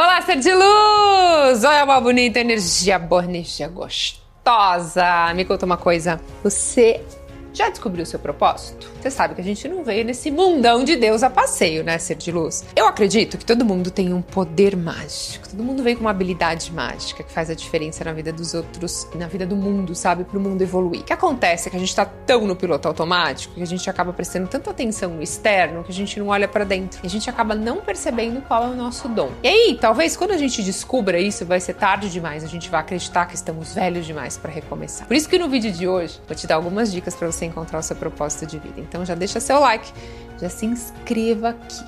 Olá, ser de luz! Olha uma bonita energia, boa energia gostosa. Me conta uma coisa. Você já descobriu seu propósito? Você sabe que a gente não veio nesse mundão de Deus a passeio, né, ser de luz? Eu acredito que todo mundo tem um poder mágico. Todo mundo veio com uma habilidade mágica que faz a diferença na vida dos outros e na vida do mundo, sabe? Para o mundo evoluir. O que acontece é que a gente tá tão no piloto automático que a gente acaba prestando tanta atenção no externo que a gente não olha para dentro. E a gente acaba não percebendo qual é o nosso dom. E aí, talvez quando a gente descubra isso, vai ser tarde demais. A gente vai acreditar que estamos velhos demais para recomeçar. Por isso que no vídeo de hoje vou te dar algumas dicas para você encontrar o seu propósito de vida. Então já deixa seu like, já se inscreva aqui.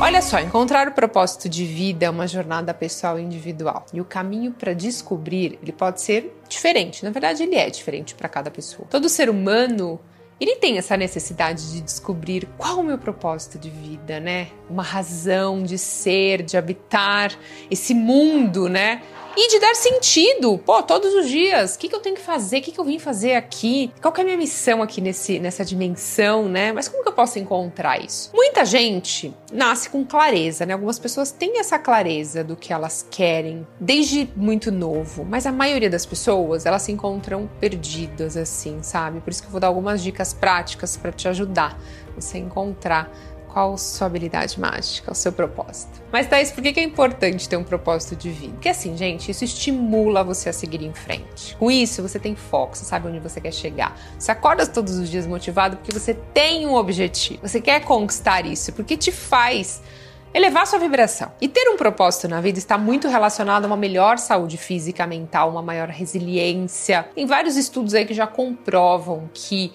Olha só, encontrar o propósito de vida é uma jornada pessoal e individual. E o caminho para descobrir, ele pode ser diferente. Na verdade, ele é diferente para cada pessoa. Todo ser humano ele tem essa necessidade de descobrir qual o meu propósito de vida, né? Uma razão de ser, de habitar esse mundo, né? E de dar sentido. Pô, todos os dias, o que, que eu tenho que fazer? O que, que eu vim fazer aqui? Qual é a minha missão aqui nesse, nessa dimensão, né? Mas como que eu posso encontrar isso? Muita gente nasce com clareza, né? Algumas pessoas têm essa clareza do que elas querem desde muito novo, mas a maioria das pessoas, elas se encontram perdidas assim, sabe? Por isso que eu vou dar algumas dicas práticas para te ajudar você encontrar qual sua habilidade mágica, o seu propósito. Mas, Thaís, por que é importante ter um propósito de vida? Porque, assim, gente, isso estimula você a seguir em frente. Com isso, você tem foco, você sabe onde você quer chegar. Você acorda todos os dias motivado porque você tem um objetivo. Você quer conquistar isso, porque te faz elevar sua vibração. E ter um propósito na vida está muito relacionado a uma melhor saúde física, mental, uma maior resiliência. Tem vários estudos aí que já comprovam que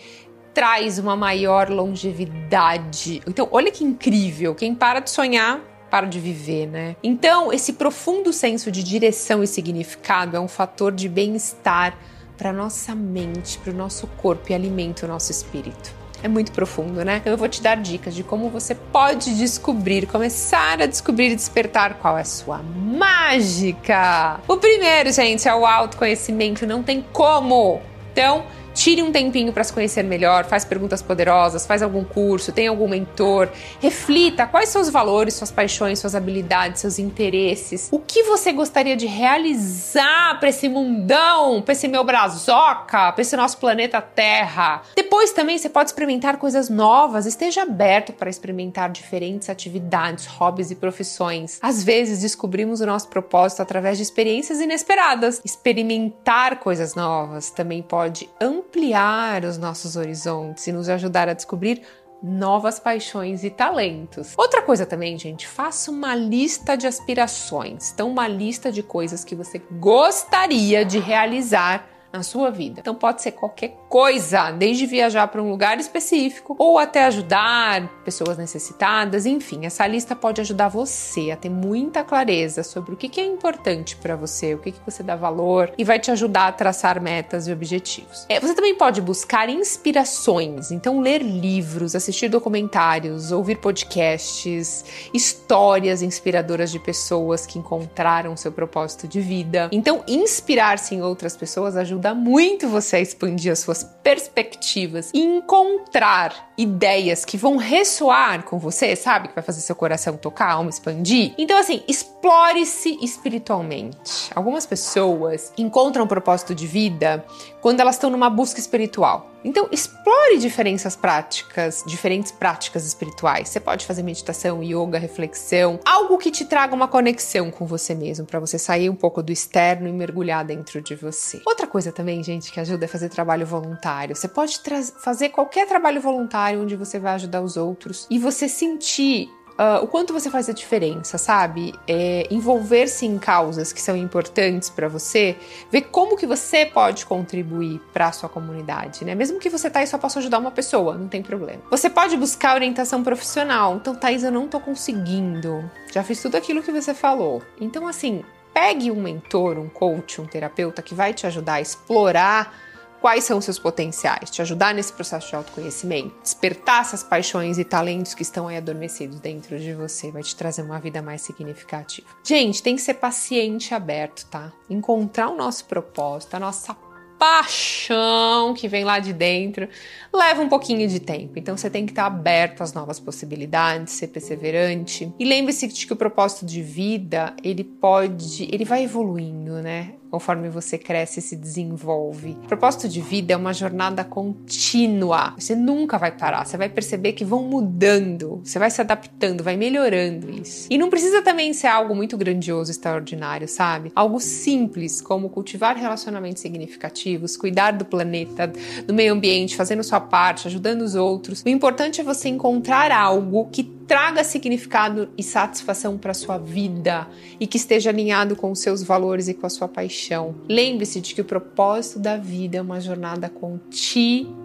traz uma maior longevidade. Então, olha que incrível. Quem para de sonhar para de viver, né? Então, esse profundo senso de direção e significado é um fator de bem-estar para nossa mente, para o nosso corpo e alimenta o nosso espírito. É muito profundo, né? Então eu vou te dar dicas de como você pode descobrir, começar a descobrir e despertar qual é a sua mágica. O primeiro, gente, é o autoconhecimento. Não tem como. Então, Tire um tempinho para se conhecer melhor, faz perguntas poderosas, faz algum curso, tem algum mentor, reflita quais são os valores, suas paixões, suas habilidades, seus interesses. O que você gostaria de realizar para esse mundão, para esse meu brazoca, para esse nosso planeta Terra? Depois também você pode experimentar coisas novas, esteja aberto para experimentar diferentes atividades, hobbies e profissões. Às vezes descobrimos o nosso propósito através de experiências inesperadas. Experimentar coisas novas também pode ampliar ampliar os nossos horizontes e nos ajudar a descobrir novas paixões e talentos. Outra coisa também, gente, faça uma lista de aspirações. Então, uma lista de coisas que você gostaria de realizar na sua vida. Então pode ser qualquer coisa, desde viajar para um lugar específico ou até ajudar pessoas necessitadas, enfim, essa lista pode ajudar você a ter muita clareza sobre o que é importante para você, o que você dá valor e vai te ajudar a traçar metas e objetivos. É, você também pode buscar inspirações, então ler livros, assistir documentários, ouvir podcasts, histórias inspiradoras de pessoas que encontraram seu propósito de vida. Então, inspirar-se em outras pessoas ajuda ajuda muito você a expandir as suas perspectivas e encontrar ideias que vão ressoar com você, sabe? Que vai fazer seu coração tocar, alma expandir. Então, assim, explore-se espiritualmente. Algumas pessoas encontram um propósito de vida quando elas estão numa busca espiritual. Então, explore diferenças práticas, diferentes práticas espirituais. Você pode fazer meditação, yoga, reflexão, algo que te traga uma conexão com você mesmo, para você sair um pouco do externo e mergulhar dentro de você. Outra coisa também, gente, que ajuda é fazer trabalho voluntário. Você pode fazer qualquer trabalho voluntário onde você vai ajudar os outros e você sentir uh, o quanto você faz a diferença, sabe? É, Envolver-se em causas que são importantes para você, ver como que você pode contribuir para a sua comunidade, né? Mesmo que você tá aí só possa ajudar uma pessoa, não tem problema. Você pode buscar orientação profissional. Então, Thaís, eu não tô conseguindo. Já fiz tudo aquilo que você falou. Então, assim, pegue um mentor, um coach, um terapeuta que vai te ajudar a explorar quais são os seus potenciais, te ajudar nesse processo de autoconhecimento, despertar essas paixões e talentos que estão aí adormecidos dentro de você, vai te trazer uma vida mais significativa. Gente, tem que ser paciente e aberto, tá? Encontrar o nosso propósito, a nossa paixão que vem lá de dentro, leva um pouquinho de tempo. Então você tem que estar aberto às novas possibilidades, ser perseverante. E lembre-se de que o propósito de vida, ele pode, ele vai evoluindo, né? Conforme você cresce e se desenvolve. O propósito de vida é uma jornada contínua. Você nunca vai parar. Você vai perceber que vão mudando, você vai se adaptando, vai melhorando isso. E não precisa também ser algo muito grandioso, extraordinário, sabe? Algo simples, como cultivar relacionamentos significativos, cuidar do planeta, do meio ambiente, fazendo sua parte, ajudando os outros. O importante é você encontrar algo que traga significado e satisfação para sua vida e que esteja alinhado com os seus valores e com a sua paixão. Lembre-se de que o propósito da vida é uma jornada contínua.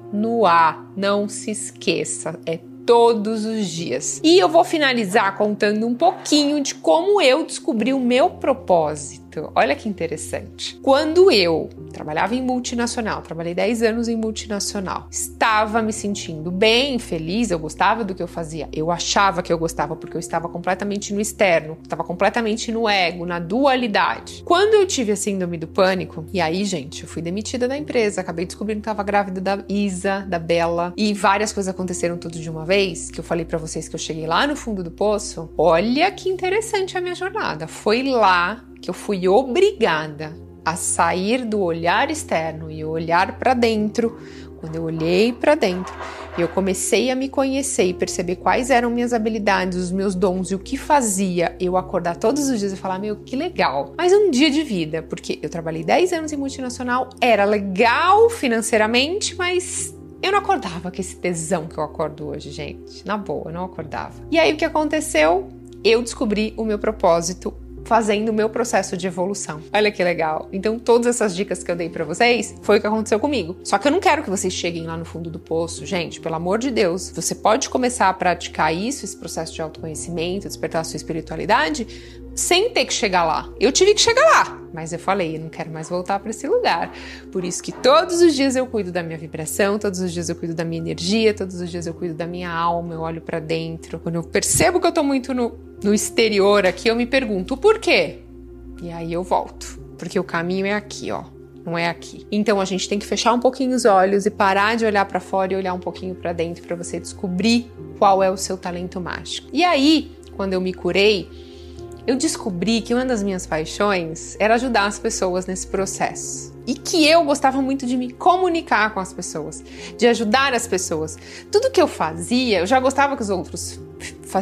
Não se esqueça, é todos os dias. E eu vou finalizar contando um pouquinho de como eu descobri o meu propósito. Olha que interessante. Quando eu trabalhava em multinacional, trabalhei 10 anos em multinacional, estava me sentindo bem, feliz, eu gostava do que eu fazia. Eu achava que eu gostava porque eu estava completamente no externo, estava completamente no ego, na dualidade. Quando eu tive a síndrome do pânico, e aí, gente, eu fui demitida da empresa, acabei descobrindo que estava grávida da Isa, da Bela, e várias coisas aconteceram tudo de uma vez, que eu falei para vocês que eu cheguei lá no fundo do poço. Olha que interessante a minha jornada. Foi lá que eu fui obrigada a sair do olhar externo e olhar para dentro. Quando eu olhei para dentro eu comecei a me conhecer e perceber quais eram minhas habilidades, os meus dons e o que fazia eu acordar todos os dias e falar: Meu, que legal! Mas um dia de vida, porque eu trabalhei 10 anos em multinacional, era legal financeiramente, mas eu não acordava com esse tesão que eu acordo hoje, gente. Na boa, eu não acordava. E aí o que aconteceu? Eu descobri o meu propósito fazendo o meu processo de evolução. Olha que legal. Então, todas essas dicas que eu dei para vocês foi o que aconteceu comigo. Só que eu não quero que vocês cheguem lá no fundo do poço, gente, pelo amor de Deus. Você pode começar a praticar isso, esse processo de autoconhecimento, despertar a sua espiritualidade, sem ter que chegar lá. Eu tive que chegar lá, mas eu falei, eu não quero mais voltar para esse lugar. Por isso que todos os dias eu cuido da minha vibração, todos os dias eu cuido da minha energia, todos os dias eu cuido da minha alma, eu olho para dentro. Quando eu percebo que eu tô muito no, no exterior aqui, eu me pergunto por quê? E aí eu volto, porque o caminho é aqui, ó. Não é aqui. Então a gente tem que fechar um pouquinho os olhos e parar de olhar para fora e olhar um pouquinho para dentro para você descobrir qual é o seu talento mágico. E aí, quando eu me curei, eu descobri que uma das minhas paixões era ajudar as pessoas nesse processo. E que eu gostava muito de me comunicar com as pessoas, de ajudar as pessoas. Tudo que eu fazia, eu já gostava que os outros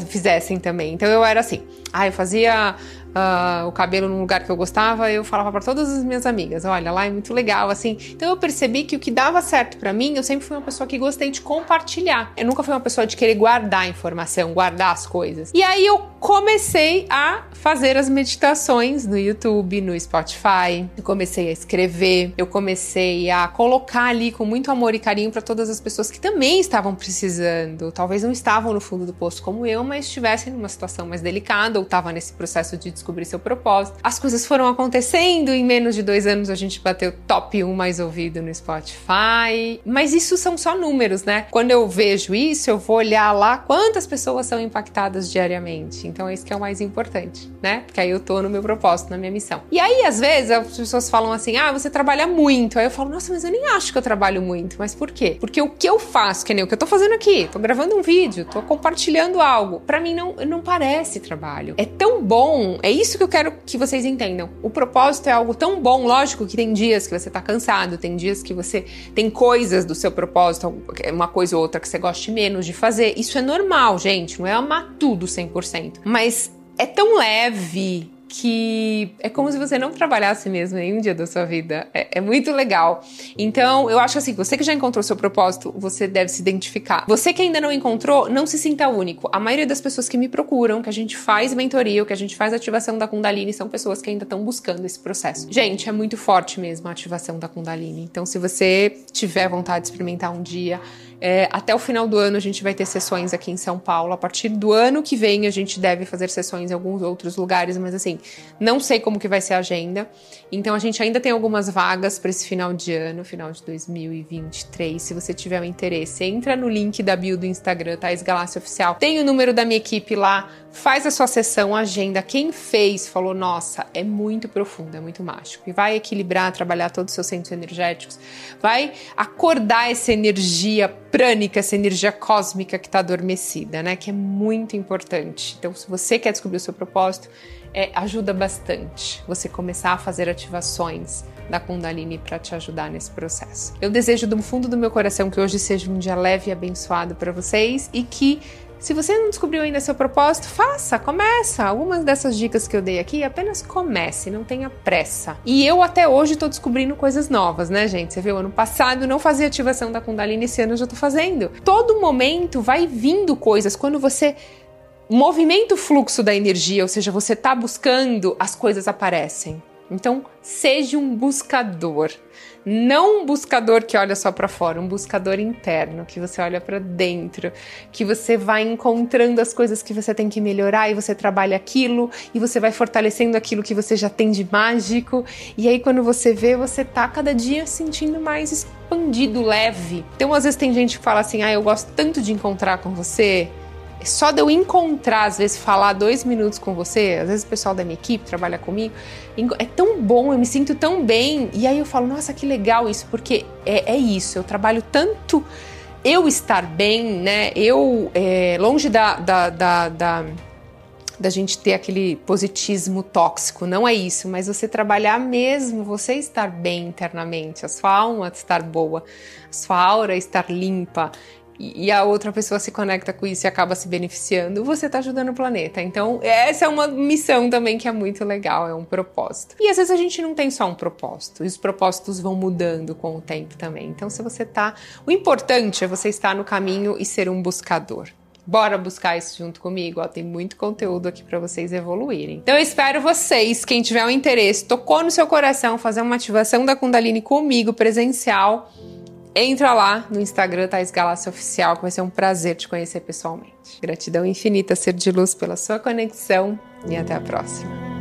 fizessem também. Então eu era assim, ah, eu fazia uh, o cabelo num lugar que eu gostava, eu falava para todas as minhas amigas, olha, lá é muito legal, assim. Então eu percebi que o que dava certo para mim, eu sempre fui uma pessoa que gostei de compartilhar. Eu nunca fui uma pessoa de querer guardar informação, guardar as coisas. E aí eu comecei a fazer as meditações no YouTube, no Spotify. Eu comecei a escrever, eu comecei a colocar ali com muito amor e carinho para todas as pessoas que também estavam precisando, talvez não estavam no fundo do poço como eu, mas estivessem numa situação mais delicada ou estavam nesse processo de descobrir seu propósito. As coisas foram acontecendo, em menos de dois anos a gente bateu top 1 mais ouvido no Spotify. Mas isso são só números, né? Quando eu vejo isso, eu vou olhar lá quantas pessoas são impactadas diariamente. Então é isso que é o mais importante, né? Porque aí eu tô no meu propósito, na minha missão. E aí, às vezes, as pessoas falam assim: ah, você trabalha muito. Aí eu falo, nossa, mas eu nem acho que eu trabalho muito. Mas por quê? Porque o que eu faço, que nem o que eu tô fazendo aqui, tô gravando um vídeo, tô compartilhando algo, para mim não, não parece trabalho. É tão bom, é isso que eu quero que vocês entendam. O propósito é algo tão bom, lógico que tem dias que você tá cansado, tem dias que você tem coisas do seu propósito, uma coisa ou outra que você goste menos de fazer. Isso é normal, gente, não é amar tudo 100%. Mas é tão leve que é como se você não trabalhasse mesmo em um dia da sua vida. É, é, muito legal. Então, eu acho assim, você que já encontrou seu propósito, você deve se identificar. Você que ainda não encontrou, não se sinta único. A maioria das pessoas que me procuram, que a gente faz mentoria, que a gente faz ativação da Kundalini, são pessoas que ainda estão buscando esse processo. Gente, é muito forte mesmo a ativação da Kundalini. Então, se você tiver vontade de experimentar um dia, é, até o final do ano a gente vai ter sessões aqui em São Paulo. A partir do ano que vem a gente deve fazer sessões em alguns outros lugares, mas assim, não sei como que vai ser a agenda. Então a gente ainda tem algumas vagas para esse final de ano, final de 2023. Se você tiver um interesse, entra no link da bio do Instagram, Thais Galácia Oficial. Tem o número da minha equipe lá faz a sua sessão, agenda. Quem fez falou: nossa, é muito profundo, é muito mágico. E vai equilibrar, trabalhar todos os seus centros energéticos, vai acordar essa energia prânica, essa energia cósmica que está adormecida, né? Que é muito importante. Então, se você quer descobrir o seu propósito, é, ajuda bastante você começar a fazer ativações da Kundalini para te ajudar nesse processo. Eu desejo do fundo do meu coração que hoje seja um dia leve e abençoado para vocês e que se você não descobriu ainda seu propósito, faça, começa. Algumas dessas dicas que eu dei aqui, apenas comece, não tenha pressa. E eu até hoje estou descobrindo coisas novas, né, gente? Você viu, ano passado não fazia ativação da Kundalini, esse ano eu já tô fazendo. Todo momento vai vindo coisas. Quando você movimenta o fluxo da energia, ou seja, você está buscando, as coisas aparecem. Então, seja um buscador. Não um buscador que olha só para fora, um buscador interno, que você olha para dentro, que você vai encontrando as coisas que você tem que melhorar e você trabalha aquilo e você vai fortalecendo aquilo que você já tem de mágico. E aí quando você vê, você tá cada dia sentindo mais expandido, leve. Então às vezes tem gente que fala assim: "Ah, eu gosto tanto de encontrar com você" só de eu encontrar, às vezes, falar dois minutos com você, às vezes o pessoal da minha equipe trabalha comigo, é tão bom, eu me sinto tão bem. E aí eu falo, nossa, que legal isso, porque é, é isso, eu trabalho tanto eu estar bem, né? Eu, é, longe da, da, da, da da gente ter aquele positismo tóxico, não é isso, mas você trabalhar mesmo, você estar bem internamente, a sua alma estar boa, a sua aura estar limpa e a outra pessoa se conecta com isso e acaba se beneficiando, você está ajudando o planeta. Então, essa é uma missão também que é muito legal, é um propósito. E às vezes a gente não tem só um propósito, e os propósitos vão mudando com o tempo também. Então, se você tá. O importante é você estar no caminho e ser um buscador. Bora buscar isso junto comigo, ó, tem muito conteúdo aqui para vocês evoluírem. Então eu espero vocês, quem tiver um interesse, tocou no seu coração fazer uma ativação da Kundalini comigo presencial Entra lá no Instagram Thais Galácia Oficial, que vai ser um prazer te conhecer pessoalmente. Gratidão infinita, ser de luz, pela sua conexão e até a próxima.